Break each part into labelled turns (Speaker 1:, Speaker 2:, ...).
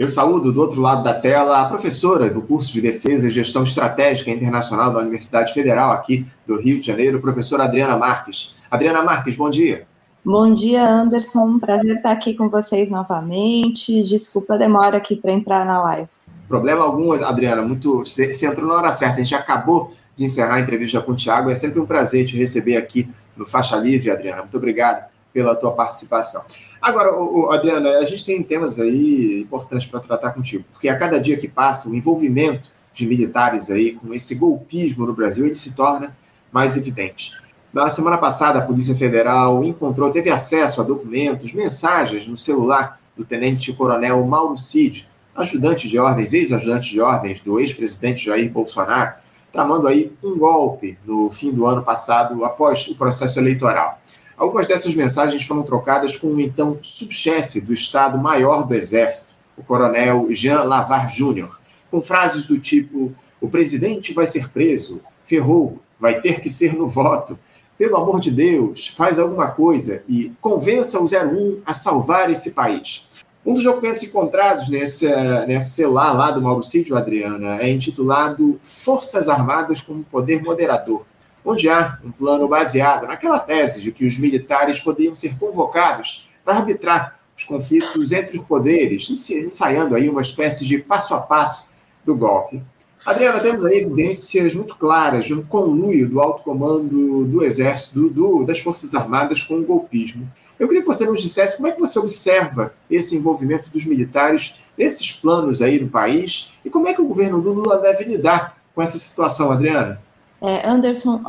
Speaker 1: Eu saúdo do outro lado da tela a professora do curso de Defesa e Gestão Estratégica Internacional da Universidade Federal aqui do Rio de Janeiro, professora Adriana Marques. Adriana Marques, bom dia.
Speaker 2: Bom dia, Anderson. Prazer estar aqui com vocês novamente. Desculpa a demora aqui para entrar na live.
Speaker 1: Problema algum, Adriana. Muito, você, entrou na hora certa. A gente acabou de encerrar a entrevista com o Tiago. É sempre um prazer te receber aqui no Faixa Livre, Adriana. Muito obrigado pela tua participação. Agora, Adriana, a gente tem temas aí importantes para tratar contigo, porque a cada dia que passa, o envolvimento de militares aí com esse golpismo no Brasil, ele se torna mais evidente. Na semana passada, a Polícia Federal encontrou, teve acesso a documentos, mensagens no celular do tenente-coronel Mauro Cid, ajudante de ordens, ex-ajudante de ordens do ex-presidente Jair Bolsonaro, tramando aí um golpe no fim do ano passado, após o processo eleitoral. Algumas dessas mensagens foram trocadas com o então subchefe do Estado-Maior do Exército, o coronel Jean Lavar Júnior, com frases do tipo: o presidente vai ser preso, ferrou, vai ter que ser no voto. Pelo amor de Deus, faz alguma coisa e convença o 01 a salvar esse país. Um dos documentos encontrados nesse, nesse celular lá do Mauro Cídio, Adriana, é intitulado Forças Armadas como Poder Moderador onde há um plano baseado naquela tese de que os militares poderiam ser convocados para arbitrar os conflitos entre os poderes, ensaiando aí uma espécie de passo a passo do golpe. Adriana, temos aí evidências muito claras de um conluio do alto comando do Exército, do, das Forças Armadas com o golpismo. Eu queria que você nos dissesse como é que você observa esse envolvimento dos militares nesses planos aí no país e como é que o governo Lula deve lidar com essa situação, Adriana?
Speaker 2: É, Anderson,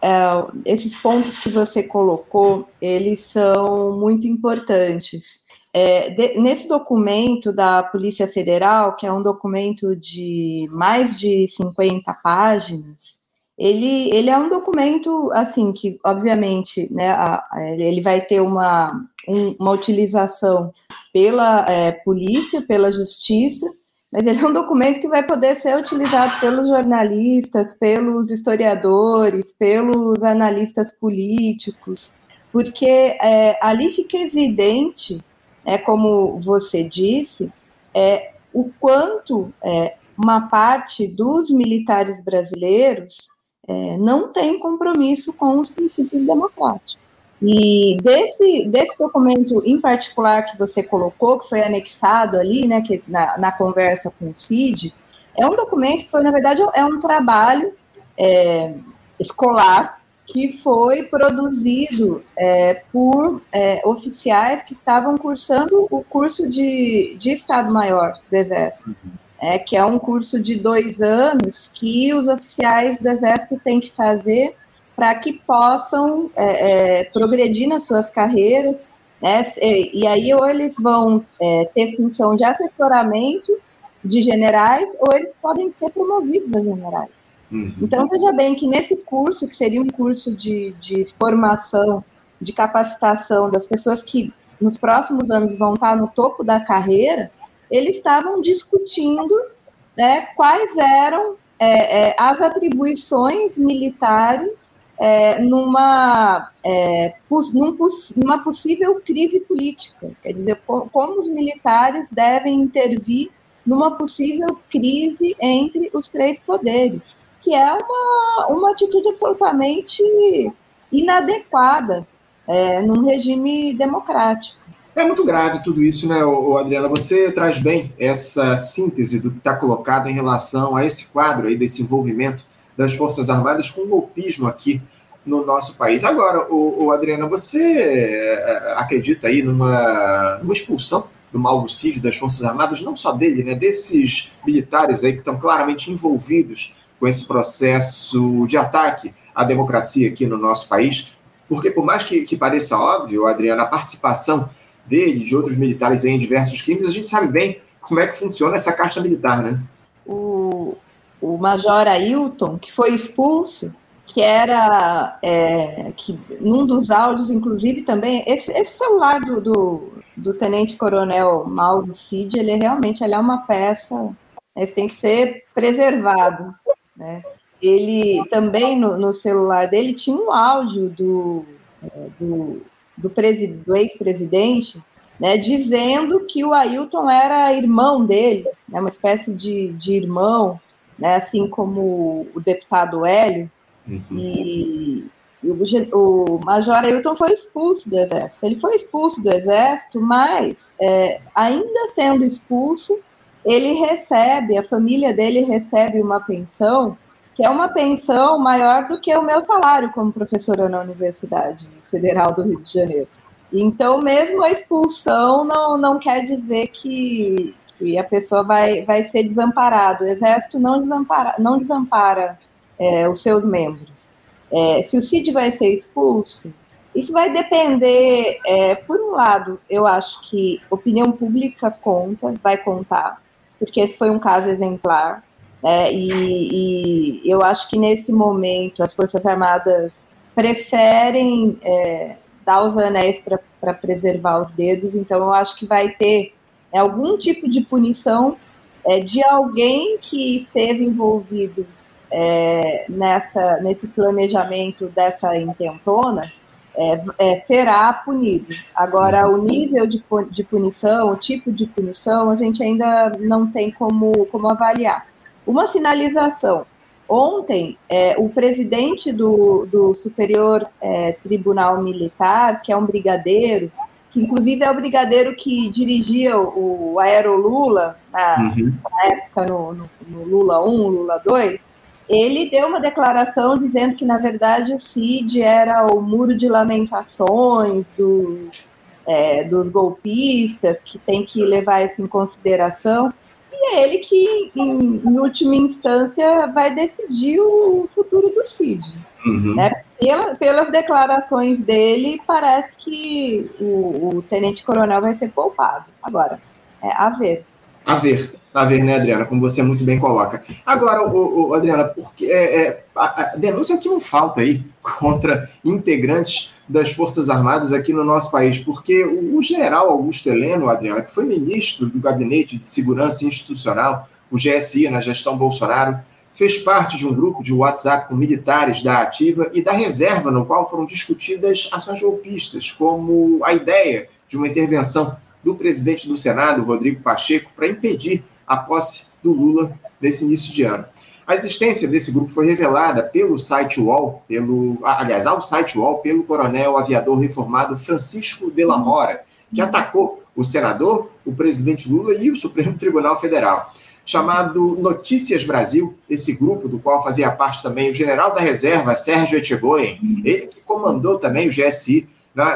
Speaker 2: é, esses pontos que você colocou, eles são muito importantes. É, de, nesse documento da Polícia Federal, que é um documento de mais de 50 páginas, ele, ele é um documento, assim, que, obviamente, né, a, ele vai ter uma, um, uma utilização pela é, polícia, pela justiça, mas ele é um documento que vai poder ser utilizado pelos jornalistas, pelos historiadores, pelos analistas políticos, porque é, ali fica evidente, é como você disse, é, o quanto é, uma parte dos militares brasileiros é, não tem compromisso com os princípios democráticos. E desse, desse documento em particular que você colocou, que foi anexado ali, né, que na, na conversa com o CID, é um documento que foi, na verdade, é um trabalho é, escolar que foi produzido é, por é, oficiais que estavam cursando o curso de, de Estado-Maior do Exército, uhum. é, que é um curso de dois anos que os oficiais do Exército têm que fazer para que possam é, é, progredir nas suas carreiras, né? E aí ou eles vão é, ter função de assessoramento de generais, ou eles podem ser promovidos a generais. Uhum. Então, veja bem que nesse curso, que seria um curso de, de formação, de capacitação das pessoas que nos próximos anos vão estar no topo da carreira, eles estavam discutindo né, quais eram é, é, as atribuições militares é, numa, é, num, numa possível crise política. Quer dizer, como os militares devem intervir numa possível crise entre os três poderes, que é uma, uma atitude absolutamente inadequada é, num regime democrático.
Speaker 1: É muito grave tudo isso, né, Adriana? Você traz bem essa síntese do que está colocado em relação a esse quadro aí desse envolvimento das Forças Armadas com golpismo aqui no nosso país. Agora, o, o Adriana, você é, acredita aí numa, numa expulsão do Cid das Forças Armadas, não só dele, né, desses militares aí que estão claramente envolvidos com esse processo de ataque à democracia aqui no nosso país? Porque, por mais que, que pareça óbvio, Adriana, a participação dele, de outros militares em diversos crimes, a gente sabe bem como é que funciona essa caixa militar, né?
Speaker 2: o Major Ailton, que foi expulso, que era que que num dos áudios, inclusive, também, esse, esse celular do, do, do, Tenente Coronel Mauro Cid, ele é realmente ele é uma peça, esse tem que ser preservado. Né? Ele também, no, no celular dele, tinha um áudio do, do, do, do ex-presidente né, dizendo que o Ailton era irmão dele, né, uma espécie de, de irmão, né, assim como o deputado Hélio, uhum. e, e o, o, Major Ailton foi expulso do Exército. Ele foi expulso do Exército, mas, é, ainda sendo expulso, ele recebe, a família dele recebe uma pensão, que é uma pensão maior do que o meu salário como professora na Universidade Federal do Rio de Janeiro. Então, mesmo a expulsão não, não quer dizer que, que a pessoa vai, vai ser desamparada. O Exército não desampara, não desampara é, os seus membros. É, se o CID vai ser expulso, isso vai depender, é, por um lado, eu acho que opinião pública conta, vai contar, porque esse foi um caso exemplar, né, e, e, eu acho que nesse momento as Forças Armadas preferem é, dar os anéis para preservar os dedos, então eu acho que vai ter é, algum tipo de punição é, de alguém que esteve envolvido é, nessa, nesse planejamento dessa intentona, é, é, será punido. Agora, o nível de, de punição, o tipo de punição, a gente ainda não tem como, como avaliar. Uma sinalização Ontem, é, o presidente do, do Superior é, Tribunal Militar, que é um brigadeiro, inclusive é o brigadeiro que dirigia o, o Aerolula, na, uhum. na época no, no, no, Lula 1, Lula 2, ele deu uma declaração dizendo que, na verdade, o CID era o muro de lamentações dos, é, dos golpistas, que tem que levar isso em consideração é ele que, em, em, última instância, vai decidir o futuro do Cid. Uhum. Né? Pela, pelas declarações dele, parece que o, o tenente-coronel vai ser poupado. Agora, é a ver.
Speaker 1: A ver, a ver, né, Adriana? Como você muito bem coloca. Agora, o, o Adriana, porque é, é, a, a denúncia que não falta aí contra integrantes das Forças Armadas aqui no nosso país, porque o, general Augusto Heleno, Adriana, que foi ministro do Gabinete de Segurança Institucional, o GSI, na gestão Bolsonaro, fez parte de um grupo de WhatsApp com militares da ativa e da reserva, no qual foram discutidas ações golpistas, como a ideia de uma intervenção do presidente do Senado, Rodrigo Pacheco, para impedir a posse do Lula nesse início de ano. A existência desse grupo foi revelada pelo site UOL, pelo, aliás, ao site UOL, pelo coronel aviador reformado Francisco de la Mora, que atacou o senador, o presidente Lula e o Supremo Tribunal Federal. Chamado Notícias Brasil, esse grupo do qual fazia parte também o general da reserva Sérgio Etchegoyen, ele que comandou também o GSI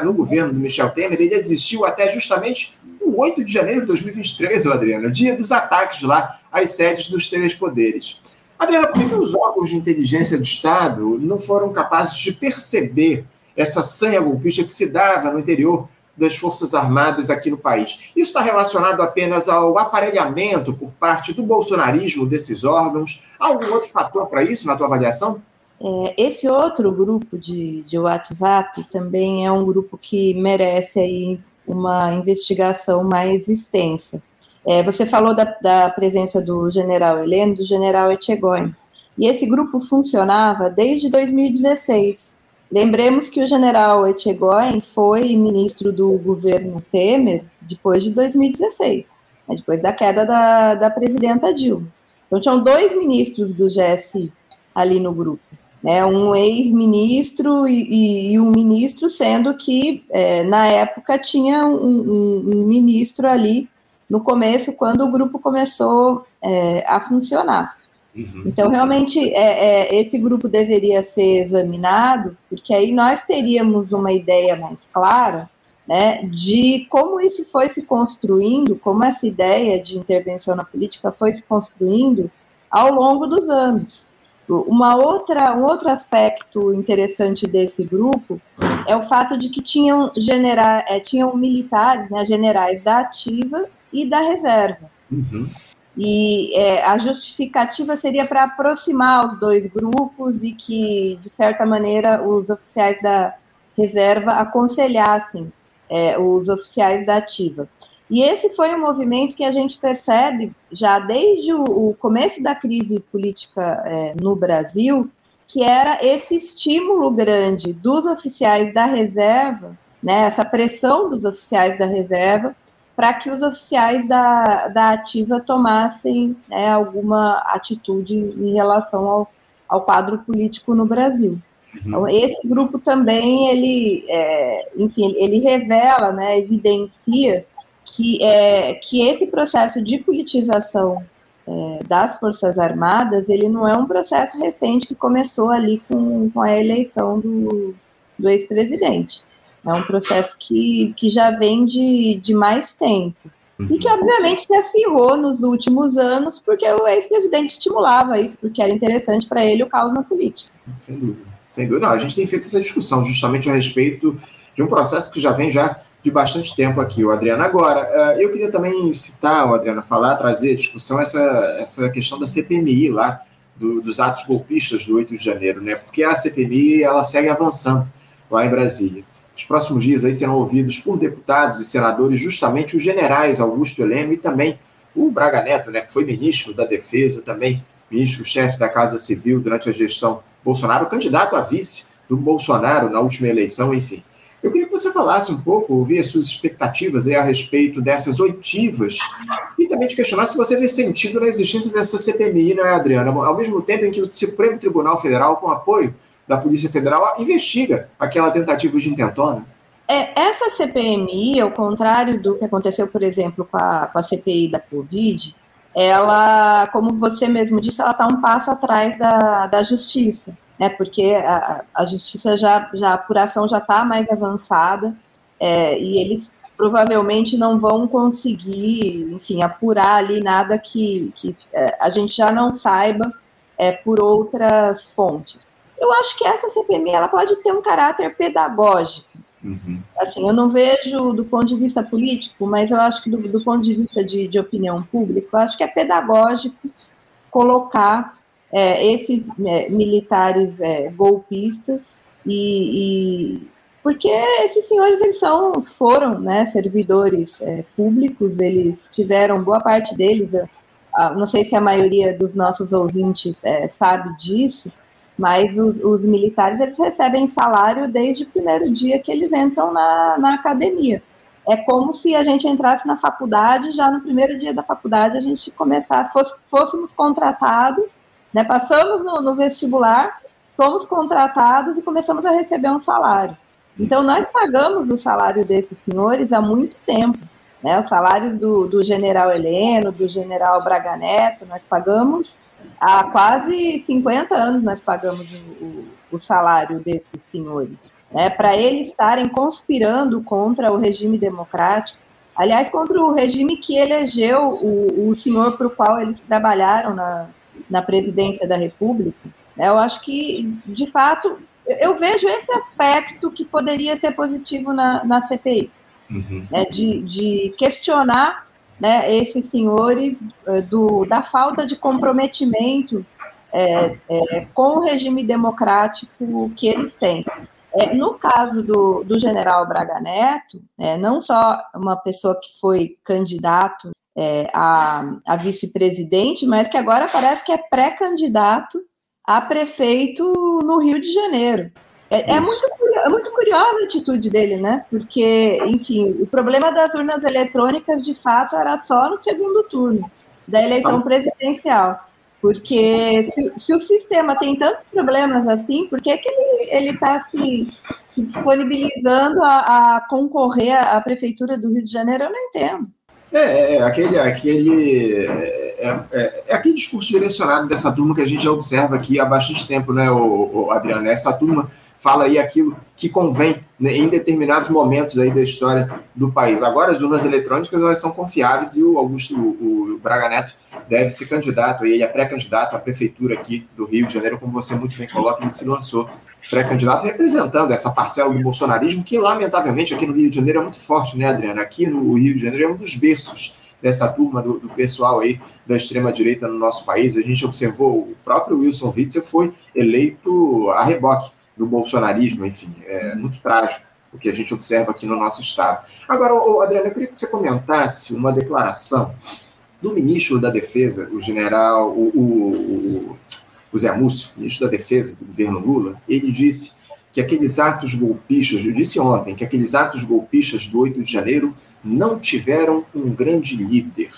Speaker 1: no governo do Michel Temer, ele existiu até justamente o 8 de janeiro de 2023, Adriano, dia dos ataques lá às sedes dos três poderes. Adriana, por que os órgãos de inteligência do Estado não foram capazes de perceber essa sanha golpista que se dava no interior das Forças Armadas aqui no país? Isso está relacionado apenas ao aparelhamento por parte do bolsonarismo desses órgãos? Há algum outro fator para isso, na tua avaliação?
Speaker 2: É, esse outro grupo de, de WhatsApp também é um grupo que merece aí uma investigação mais extensa. É, você falou da, da, presença do general Heleno, do general Etchegóin. E esse grupo funcionava desde 2016. Lembremos que o general Etchegóin foi ministro do governo Temer depois de 2016, né, depois da queda da, da presidenta Dilma. Então, tinham dois ministros do GSI ali no grupo. Né, um ex-ministro e, e, e, um ministro, sendo que, é, na época, tinha um, um, um ministro ali no começo, quando o grupo começou é, a funcionar. Uhum. Então, realmente, é, é, esse grupo deveria ser examinado, porque aí nós teríamos uma ideia mais clara né, de como isso foi se construindo, como essa ideia de intervenção na política foi se construindo ao longo dos anos. Uma outra, um outro aspecto interessante desse grupo é o fato de que tinham, genera, é, tinham militares, né, generais da ativa e da reserva. Uhum. E é, a justificativa seria para aproximar os dois grupos e que, de certa maneira, os oficiais da reserva aconselhassem é, os oficiais da ativa. E esse foi um movimento que a gente percebe já desde o, começo da crise política é, no Brasil, que era esse estímulo grande dos oficiais da reserva né, essa pressão dos oficiais da reserva para que os oficiais da, da ativa tomassem né, alguma atitude em relação ao, ao quadro político no Brasil. Uhum. Então, esse grupo também, ele, é, enfim, ele revela, né, evidencia que, é, que esse processo de politização é, das Forças Armadas, ele não é um processo recente que começou ali com, com a eleição do, do ex-presidente. É um processo que, que já vem de, de mais tempo. E que, obviamente, se acirrou nos últimos anos, porque o ex-presidente estimulava isso, porque era interessante para ele o caos na política.
Speaker 1: Sem dúvida. Sem dúvida. Não, a gente tem feito essa discussão justamente a respeito de um processo que já vem já de bastante tempo aqui, o Adriano. Agora, eh, eu queria também citar, o Adriano, falar, trazer a discussão essa, essa questão da CPMI lá, do, dos atos golpistas do 8 de janeiro, né? Porque a CPMI, ela segue avançando lá em Brasília. Nos próximos dias aí serão ouvidos por deputados e senadores justamente os generais Augusto Heleno e também o Braga Neto, né, que foi ministro da Defesa, também ministro-chefe da Casa Civil durante a gestão Bolsonaro, candidato a vice do Bolsonaro na última eleição, enfim. Eu queria que você falasse um pouco, ouvir as suas expectativas aí a respeito dessas oitivas e também te questionar se você vê sentido na existência dessa CPMI, não é, Adriana? Ao mesmo tempo em que o Supremo Tribunal Federal, com apoio da Polícia Federal investiga aquela tentativa de intentona.
Speaker 2: É, essa CPMI, ao contrário do que aconteceu, por exemplo, com a, com a CPI da Covid, ela, como você mesmo disse, ela está um passo atrás da, da justiça, né? Porque a, a justiça já, já, a apuração já está mais avançada é, e eles provavelmente não vão conseguir, enfim, apurar ali nada que, que é, a gente já não saiba é, por outras fontes. Eu acho que essa CPMI ela pode ter um caráter pedagógico. Uhum. Assim, eu não vejo do ponto de vista político, mas eu acho que do, do ponto de vista de, de, opinião pública, eu acho que é pedagógico colocar é, esses é, militares é, golpistas e, e, porque esses senhores eles são foram né, servidores é, públicos, eles tiveram boa parte deles, não sei se a maioria dos nossos ouvintes é, sabe disso, mas os, os, militares eles recebem salário desde o primeiro dia que eles entram na, na academia. É como se a gente entrasse na faculdade, já no primeiro dia da faculdade a gente começasse, fosse, fôssemos contratados, né, passamos no, no vestibular, fomos contratados e começamos a receber um salário. Então, nós pagamos o salário desses senhores há muito tempo. Né? O salário do, do general Heleno, do general Braga Neto, nós pagamos há quase 50 anos, nós pagamos o, o, o salário desses senhores. Né? Para eles estarem conspirando contra o regime democrático, aliás, contra o regime que elegeu o, o senhor para o qual eles trabalharam na, na presidência da República. Né? Eu acho que, de fato, eu vejo esse aspecto que poderia ser positivo na, na CPI uhum. né, de, de questionar né, esses senhores eh, do, da falta de comprometimento é, é, com o regime democrático que eles têm. É, no caso do, do general Braga Neto, é, não só uma pessoa que foi candidato é, a, a vice-presidente, mas que agora parece que é pré-candidato a prefeito no Rio de Janeiro. É, é, muito, é muito curiosa a atitude dele, né? Porque, enfim, o problema das urnas eletrônicas, de fato, era só no segundo turno da eleição presidencial. Porque se, se o sistema tem tantos problemas assim, por que, que ele está se, se, disponibilizando a, a concorrer à prefeitura do Rio de Janeiro? Eu não entendo.
Speaker 1: É, é, é, aquele, aquele, é, é, é, aquele discurso direcionado dessa turma que a gente já observa aqui há bastante tempo, né, o, o Adriano? Essa turma fala aí aquilo que convém né, em determinados momentos aí da história do país. Agora, as urnas eletrônicas elas são confiáveis e o Augusto o, o Braga Neto deve ser candidato, ele é pré-candidato à prefeitura aqui do Rio de Janeiro, como você muito bem coloca, ele se lançou pré-candidato representando essa parcela do bolsonarismo, que lamentavelmente aqui no Rio de Janeiro é muito forte, né, Adriana? Aqui no Rio de Janeiro é um dos berços dessa turma do, do pessoal aí da extrema-direita no nosso país. A gente observou, o próprio Wilson Witzel foi eleito a reboque do bolsonarismo, enfim, é muito trágico o que a gente observa aqui no nosso estado. Agora, Adriana, eu queria que você comentasse uma declaração do ministro da Defesa, o general, o, o, o, o Zé Múcio, ministro da Defesa do governo Lula, ele disse que aqueles atos golpistas, eu disse ontem, que aqueles atos golpistas do 8 de janeiro não tiveram um grande líder.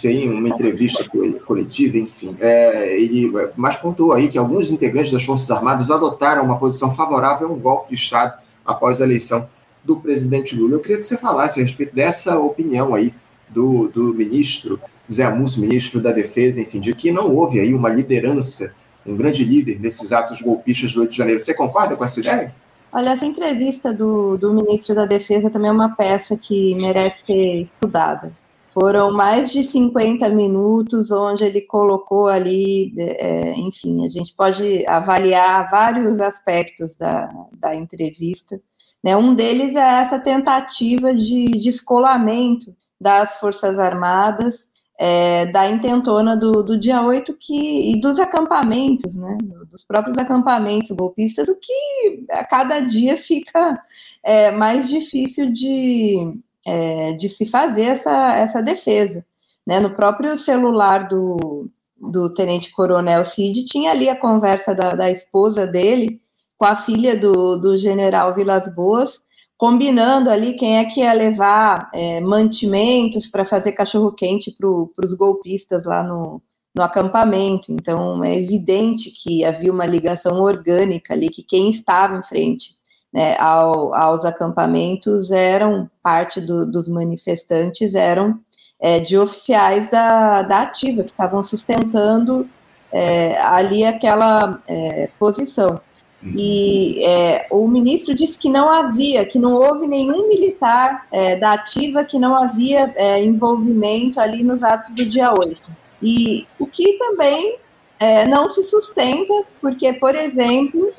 Speaker 1: Tem uma entrevista coletiva, enfim. É, ele, mas pontuou aí que alguns integrantes das Forças Armadas adotaram uma posição favorável a um golpe de Estado após a eleição do presidente Lula. Eu queria que você falasse a respeito dessa opinião aí do, do ministro Zé Múcio, ministro da Defesa, enfim, de que não houve aí uma liderança, um grande líder nesses atos golpistas do 8 de janeiro. Você concorda com essa ideia?
Speaker 2: Olha, essa entrevista do, do ministro da Defesa também é uma peça que merece ser estudada. Foram mais de 50 minutos onde ele colocou ali, é, enfim, a gente pode avaliar vários aspectos da, da entrevista. Né? Um deles é essa tentativa de descolamento das Forças Armadas é, da intentona do, do dia 8 que, e dos acampamentos, né, dos próprios acampamentos golpistas, o que a cada dia fica é, mais difícil de, é, de se fazer essa, essa defesa. Né? No próprio celular do, do tenente coronel Cid tinha ali a conversa da, da esposa dele com a filha do, do general Vilas Boas, combinando ali quem é que ia levar é, mantimentos para fazer cachorro-quente para os golpistas lá no, no acampamento. Então, é evidente que havia uma ligação orgânica ali, que quem estava em frente né, ao, aos acampamentos eram, parte do, dos manifestantes eram é, de oficiais da, da ativa, que estavam sustentando é, ali aquela é, posição. E é, o ministro disse que não havia, que não houve nenhum militar é, da ativa, que não havia é, envolvimento ali nos atos do dia 8. E o que também é, não se sustenta, porque, por exemplo,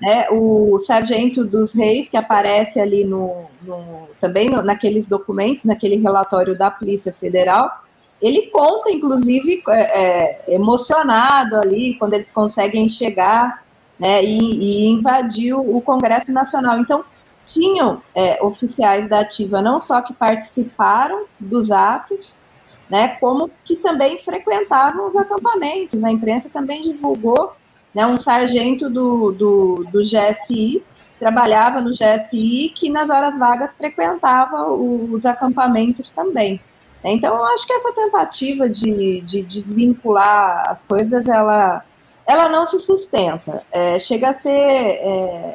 Speaker 2: né, o sargento dos reis, que aparece ali no, no também no, naqueles documentos, naquele relatório da Polícia Federal, ele conta, inclusive, é, é, emocionado ali, quando eles conseguem chegar né, e, e invadiu o Congresso Nacional. Então, tinham é, oficiais da ativa não só que participaram dos atos, né, como que também frequentavam os acampamentos. A imprensa também divulgou né, um sargento do, do, do GSI, trabalhava no GSI, que nas horas vagas frequentava os acampamentos também. Então, eu acho que essa tentativa de, de desvincular as coisas, ela ela não se sustenta. É, chega a ser é,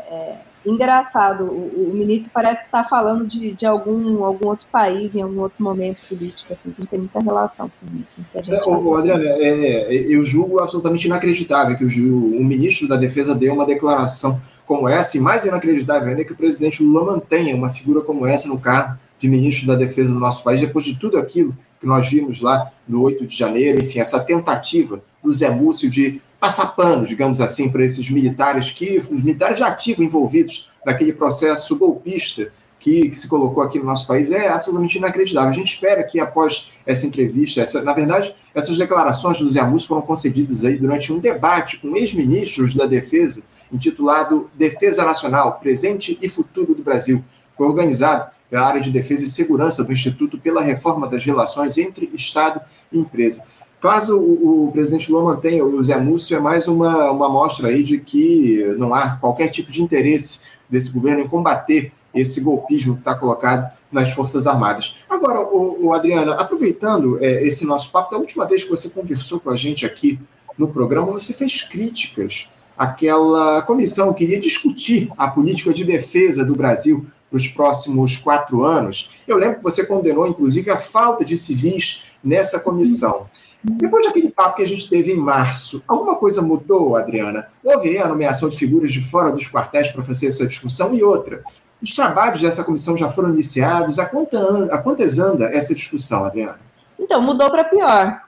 Speaker 2: é, engraçado. O, o, ministro parece estar falando de, de algum, algum outro país, em algum outro momento político, assim, que não tem muita relação com isso.
Speaker 1: Que é, ô, Adriana, é, eu julgo absolutamente inacreditável que o, o ministro da Defesa dê uma declaração como essa, e mais inacreditável ainda é que o presidente Lula mantenha uma figura como essa no cargo de ministro da Defesa do nosso país, depois de tudo aquilo que nós vimos lá no 8 de janeiro, enfim, essa tentativa do Zé Múcio de passar pano, digamos assim, para esses militares que, os militares já ativos envolvidos naquele processo golpista que, que, se colocou aqui no nosso país é absolutamente inacreditável. A gente espera que após essa entrevista, essa, na verdade, essas declarações do Zé Amus foram concedidas aí durante um debate com ex-ministros da Defesa, intitulado Defesa Nacional, Presente e Futuro do Brasil. Foi organizado pela área de Defesa e Segurança do Instituto pela reforma das relações entre Estado e empresa. Caso o, o, presidente Lula mantenha o Zé Múcio, é mais uma, uma mostra aí de que não há qualquer tipo de interesse desse governo em combater esse golpismo que está colocado nas Forças Armadas. Agora, o, o Adriana, aproveitando é, esse nosso papo, da última vez que você conversou com a gente aqui no programa, você fez críticas àquela comissão que iria discutir a política de defesa do Brasil para os próximos quatro anos. Eu lembro que você condenou, inclusive, a falta de civis nessa comissão. Depois daquele papo que a gente teve em março, alguma coisa mudou, Adriana? Houve a nomeação de figuras de fora dos quartéis para fazer essa discussão? E outra, os trabalhos dessa comissão já foram iniciados? Há, quanta, há quantas anda essa discussão, Adriana?
Speaker 2: Então, mudou para pior.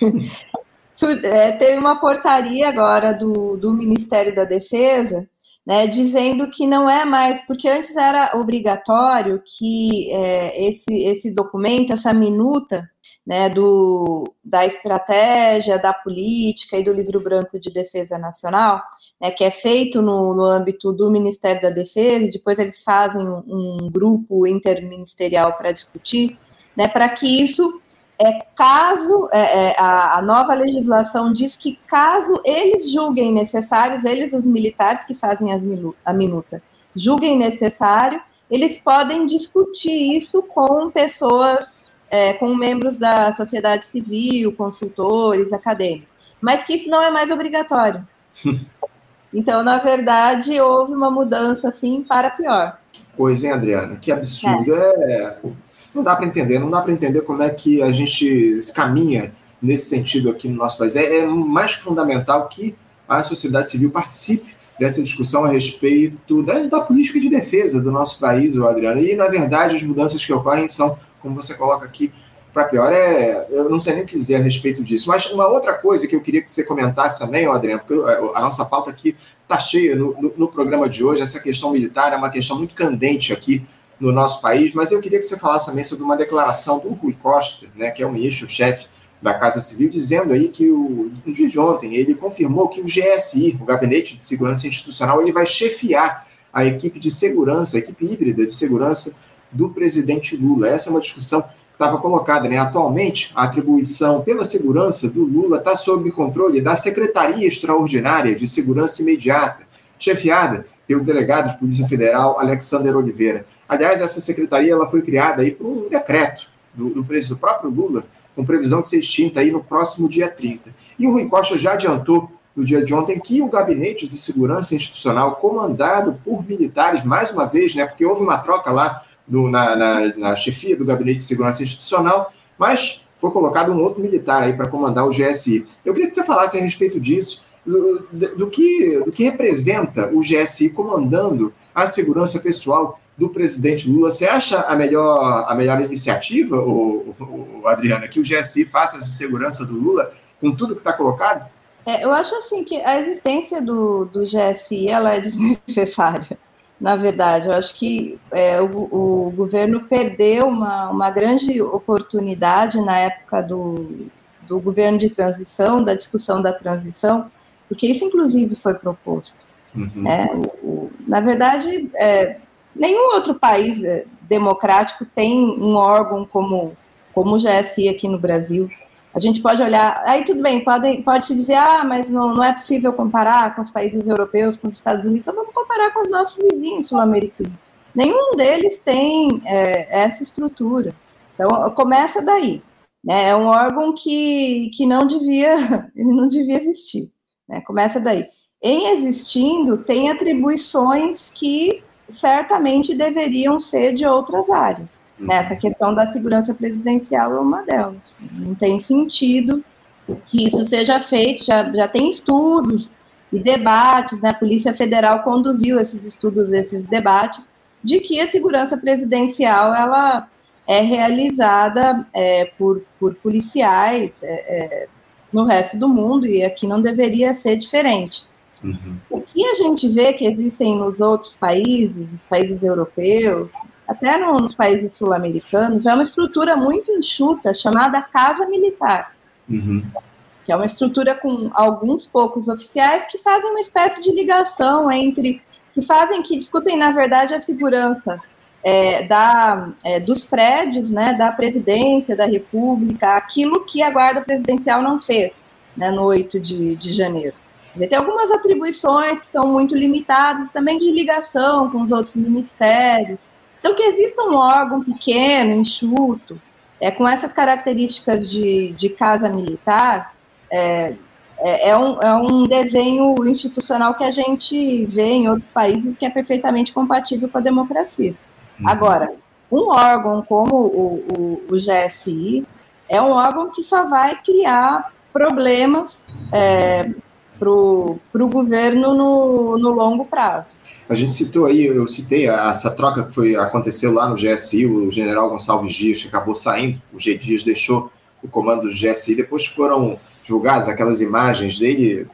Speaker 2: é, teve uma portaria agora do, do Ministério da Defesa né, dizendo que não é mais, porque antes era obrigatório que é, esse, esse documento, essa minuta, né, do, da estratégia, da política e do livro branco de defesa nacional, né, que é feito no, no âmbito do Ministério da Defesa, e depois eles fazem um, um grupo interministerial para discutir, né, para que isso é caso é, é, a, a, nova legislação diz que caso eles julguem necessários, eles os militares que fazem as, a minuta, julguem necessário, eles podem discutir isso com pessoas, é, com membros da sociedade civil, consultores, acadêmicos, mas que isso não é mais obrigatório. Então, na verdade, houve uma mudança assim para pior.
Speaker 1: Que coisa, hein, Adriana? Que absurdo. É. é não dá para entender, não dá para entender como é que a gente caminha nesse sentido aqui no nosso país. É, é mais que fundamental que a sociedade civil participe dessa discussão a respeito da, da, política de defesa do nosso país, o Adriano. E, na verdade, as mudanças que ocorrem são, como você coloca aqui, para pior. É, eu não sei nem o que dizer a respeito disso. Mas uma outra coisa que eu queria que você comentasse também, Adriano, porque a nossa pauta aqui está cheia no, no, no programa de hoje, essa questão militar é uma questão muito candente aqui no nosso país, mas eu queria que você falasse também sobre uma declaração do Rui Costa, né, que é o ministro-chefe da Casa Civil, dizendo aí que o, no dia de ontem ele confirmou que o GSI, o Gabinete de Segurança Institucional, ele vai chefiar a equipe de segurança, a equipe híbrida de segurança do presidente Lula. Essa é uma discussão que estava colocada, né? Atualmente, a atribuição pela segurança do Lula está sob controle da Secretaria Extraordinária de Segurança Imediata, chefiada pelo delegado de Polícia Federal, Alexander Oliveira. Aliás, essa secretaria ela foi criada aí por um decreto do, do, do próprio Lula, com previsão de ser extinta aí no próximo dia 30. E o Rui Costa já adiantou no dia de ontem que o Gabinete de Segurança Institucional, comandado por militares, mais uma vez, né, porque houve uma troca lá do, na, na, na chefia do Gabinete de Segurança Institucional, mas foi colocado um outro militar aí para comandar o GSI. Eu queria que você falasse a respeito disso, do, do, que, do que representa o GSI comandando a segurança pessoal do presidente Lula. Você acha a melhor, a melhor iniciativa, o, o, Adriana, que o GSI faça essa segurança do Lula com tudo que está colocado?
Speaker 2: É, eu acho assim que a existência do, do GSI ela é desnecessária. Na verdade, eu acho que é, o, o, governo perdeu uma, uma grande oportunidade na época do, do governo de transição, da discussão da transição, porque isso, inclusive, foi proposto. Uhum. É, o, na verdade, é, nenhum outro país é, democrático tem um órgão como, como o GSI aqui no Brasil. A gente pode olhar, aí tudo bem, pode, pode se dizer, ah, mas não, não é possível comparar com os países europeus, com os Estados Unidos, então vamos comparar com os nossos vizinhos sul-americanos. Nenhum deles tem é, essa estrutura. Então, começa daí. Né? É um órgão que, que não devia, ele não devia existir. Né? Começa daí. Em existindo, tem atribuições que certamente deveriam ser de outras áreas. Uhum. Essa questão da segurança presidencial é uma delas. Não tem sentido que isso seja feito, já, já tem estudos e debates, né? a Polícia Federal conduziu esses estudos, esses debates, de que a segurança presidencial ela é realizada é, por, por policiais, é, é, no resto do mundo e aqui não deveria ser diferente. Uhum. O que a gente vê que existem nos outros países, nos países europeus, até nos países sul-americanos, é uma estrutura muito enxuta chamada Casa Militar. Uhum. Que é uma estrutura com alguns poucos oficiais que fazem uma espécie de ligação entre. que fazem, que discutem, na verdade, a segurança é, da, é, dos prédios, né, da presidência da República, aquilo que a Guarda Presidencial não fez né, no 8 de, de janeiro. Tem algumas atribuições que são muito limitadas, também de ligação com os outros ministérios. Então, que exista um órgão pequeno, enxuto, é, com essas características de, de casa militar, é, é, é, um, é um desenho institucional que a gente vê em outros países que é perfeitamente compatível com a democracia. Uhum. Agora, um órgão como o, o, o, GSI é um órgão que só vai criar problemas é, para o governo no, no longo prazo.
Speaker 1: A gente citou aí, eu citei essa troca que foi aconteceu lá no GSI, o general Gonçalves Dias que acabou saindo, o G Dias deixou o comando do GSI, depois foram divulgadas aquelas imagens dele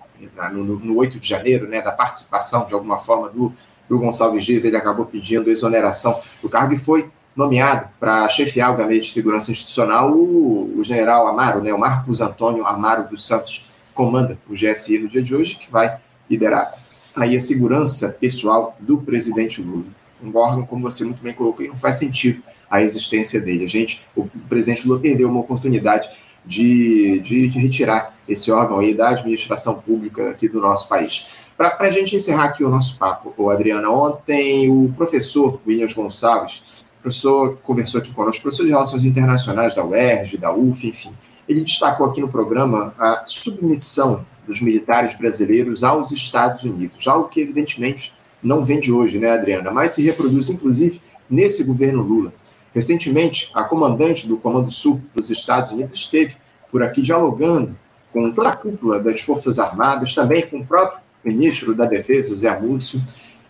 Speaker 1: no, no, no 8 de janeiro, né, da participação de alguma forma do, do Gonçalves Dias, ele acabou pedindo exoneração do cargo e foi nomeado para chefiar o gabinete de segurança institucional o, o, general Amaro, né, o Marcos Antônio Amaro dos Santos, comanda o GSI no dia de hoje, que vai liderar aí a segurança pessoal do presidente Lula. Um órgão, como você muito bem colocou, não faz sentido a existência dele. A gente, o presidente Lula perdeu uma oportunidade de, de, de retirar esse órgão aí da administração pública aqui do nosso país. Para a gente encerrar aqui o nosso papo, Adriana, ontem o professor Williams Gonçalves, professor conversou aqui conosco, professor de Relações Internacionais da UERJ, da UF, enfim, ele destacou aqui no programa a submissão dos militares brasileiros aos Estados Unidos, algo que evidentemente não vem de hoje, né, Adriana, mas se reproduz inclusive nesse governo Lula. Recentemente, a comandante do Comando Sul dos Estados Unidos esteve por aqui dialogando com toda a cúpula das Forças Armadas, também com o próprio ministro da Defesa, José Múcio.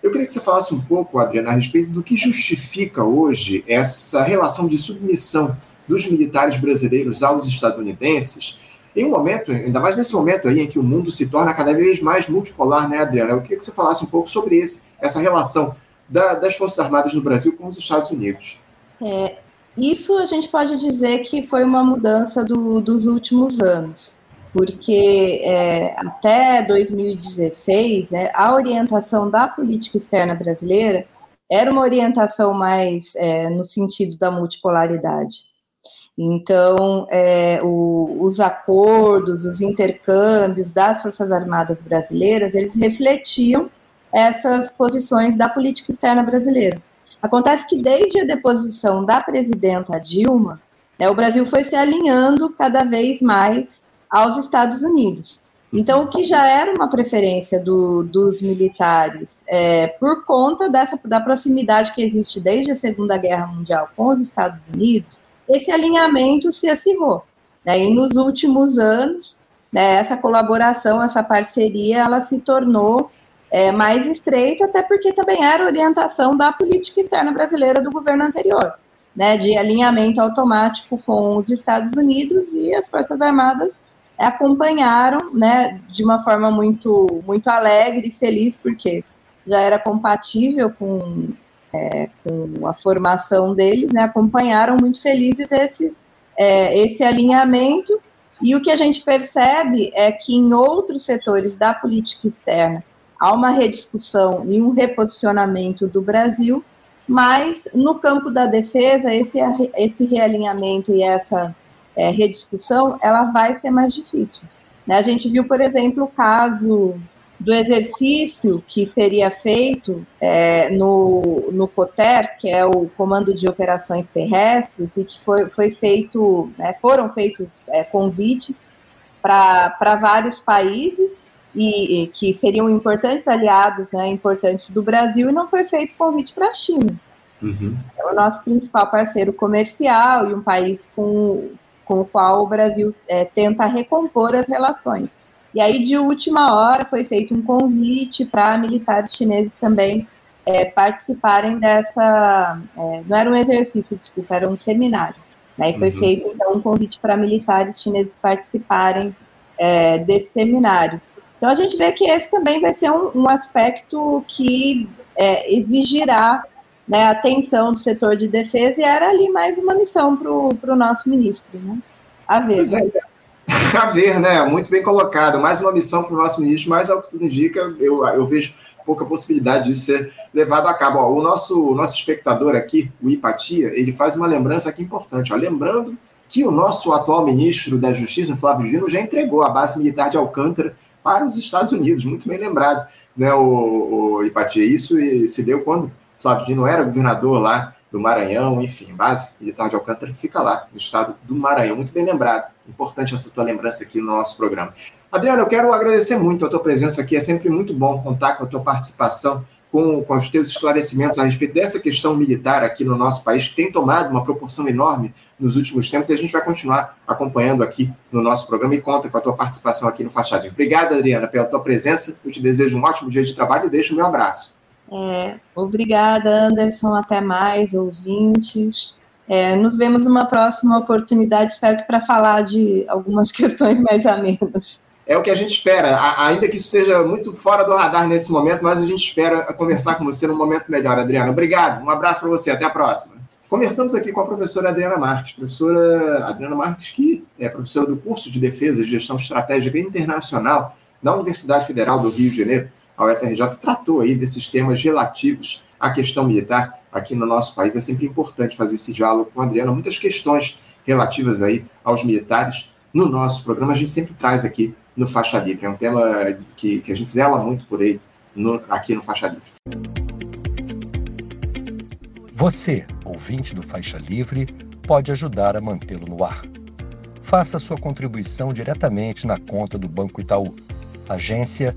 Speaker 1: Eu queria que você falasse um pouco, Adriana, a respeito do que justifica hoje essa relação de submissão dos militares brasileiros aos estadunidenses, em um momento, ainda mais nesse momento aí em que o mundo se torna cada vez mais multipolar, né, Adriana? Eu queria que você falasse um pouco sobre esse, essa relação da, das Forças Armadas no Brasil com os Estados Unidos.
Speaker 2: É, isso a gente pode dizer que foi uma mudança do, dos últimos anos, porque é, até 2016, né, a orientação da política externa brasileira era uma orientação mais é, no sentido da multipolaridade. Então, é, o, os acordos, os intercâmbios das Forças Armadas brasileiras, eles refletiam essas posições da política externa brasileira. Acontece que desde a deposição da presidenta Dilma, né, o Brasil foi se alinhando cada vez mais aos Estados Unidos. Então, o que já era uma preferência do, dos militares, é, por conta dessa, da proximidade que existe desde a Segunda Guerra Mundial com os Estados Unidos, esse alinhamento se acirrou. Né? E nos últimos anos, né, essa colaboração, essa parceria, ela se tornou é, mais estreita, até porque também era orientação da política externa brasileira do governo anterior, né, de alinhamento automático com os Estados Unidos e as Forças Armadas acompanharam, né, de uma forma muito, muito alegre e feliz, porque já era compatível com é, com a formação deles, né, acompanharam muito felizes esses, é, esse alinhamento. E o que a gente percebe é que em outros setores da política externa há uma rediscussão e um reposicionamento do Brasil, mas no campo da defesa, esse, esse realinhamento e essa é, rediscussão, ela vai ser mais difícil. Né? A gente viu, por exemplo, o caso do exercício que seria feito é, no, no COTER, que é o Comando de Operações Terrestres, e que foi, foi feito, né, foram feitos é, convites para vários países e, e, que seriam importantes aliados, né, importantes do Brasil, e não foi feito convite para a China. Uhum. É o nosso principal parceiro comercial e um país com, com o qual o Brasil é, tenta recompor as relações. E aí, de última hora, foi feito um convite para militares chineses também é, participarem dessa. É, não era um exercício, desculpa, era um seminário. Né? E foi uhum. feito, então, um convite para militares chineses participarem é, desse seminário. Então, a gente vê que esse também vai ser um, um aspecto que é, exigirá né, atenção do setor de defesa, e era ali mais uma missão para o nosso ministro. Né? A ver. Pois é.
Speaker 1: A ver, né? Muito bem colocado. Mais uma missão para o nosso ministro, mas ao que tudo indica, eu, eu vejo pouca possibilidade de ser levado a cabo. Ó, o nosso, o nosso espectador aqui, o Ipatia, ele faz uma lembrança aqui importante. Ó, lembrando que o nosso atual ministro da Justiça, Flávio Dino, já entregou a base militar de Alcântara para os Estados Unidos. Muito bem lembrado, né, o, o Ipatia. Isso se deu quando Flávio Dino era governador lá do Maranhão, enfim, base militar de Alcântara fica lá, no estado do Maranhão. Muito bem lembrado. Importante essa tua lembrança aqui no nosso programa. Adriano, eu quero agradecer muito a tua presença aqui. É sempre muito bom contar com a tua participação, com, com os teus esclarecimentos a respeito dessa questão militar aqui no nosso país, que tem tomado uma proporção enorme nos últimos tempos, e a gente vai continuar acompanhando aqui no nosso programa e conta com a tua participação aqui no Faixa Obrigado, Adriana, pela tua presença. Eu te desejo um ótimo dia de trabalho e deixo o meu abraço.
Speaker 2: É, obrigada, Anderson. Até mais, ouvintes. É, nos vemos numa próxima oportunidade, espero que para falar de algumas questões mais amenas.
Speaker 1: É o que a gente espera, ainda que isso esteja muito fora do radar nesse momento, mas a gente espera conversar com você num momento melhor, Adriana. Obrigado, um abraço para você, até a próxima. Conversamos aqui com a professora Adriana Marques, professora Adriana Marques, que é professora do curso de Defesa e Gestão Estratégica Internacional da Universidade Federal do Rio de Janeiro a UFRJ tratou aí desses temas relativos à questão militar aqui no nosso país. É sempre importante fazer esse diálogo com a Adriana. Muitas questões relativas aí aos militares no nosso programa, a gente sempre traz aqui no Faixa Livre. É um tema que, que a gente zela muito por ele no, aqui no Faixa Livre.
Speaker 3: Você, ouvinte do Faixa Livre, pode ajudar a mantê-lo no ar. Faça sua contribuição diretamente na conta do Banco Itaú, agência